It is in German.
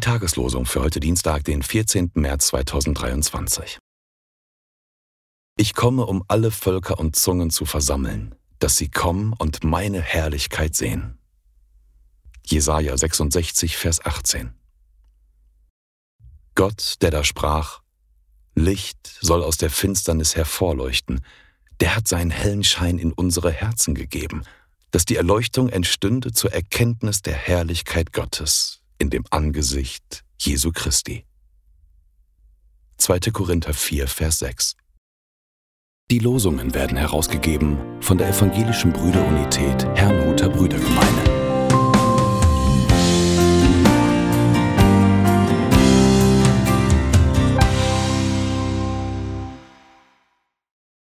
Tageslosung für heute Dienstag, den 14. März 2023. Ich komme, um alle Völker und Zungen zu versammeln, dass sie kommen und meine Herrlichkeit sehen. Jesaja 66, Vers 18. Gott, der da sprach, Licht soll aus der Finsternis hervorleuchten, der hat seinen hellen Schein in unsere Herzen gegeben, dass die Erleuchtung entstünde zur Erkenntnis der Herrlichkeit Gottes in dem Angesicht Jesu Christi. 2. Korinther 4, Vers 6 Die Losungen werden herausgegeben von der Evangelischen Brüderunität Herrnhuter Brüdergemeine.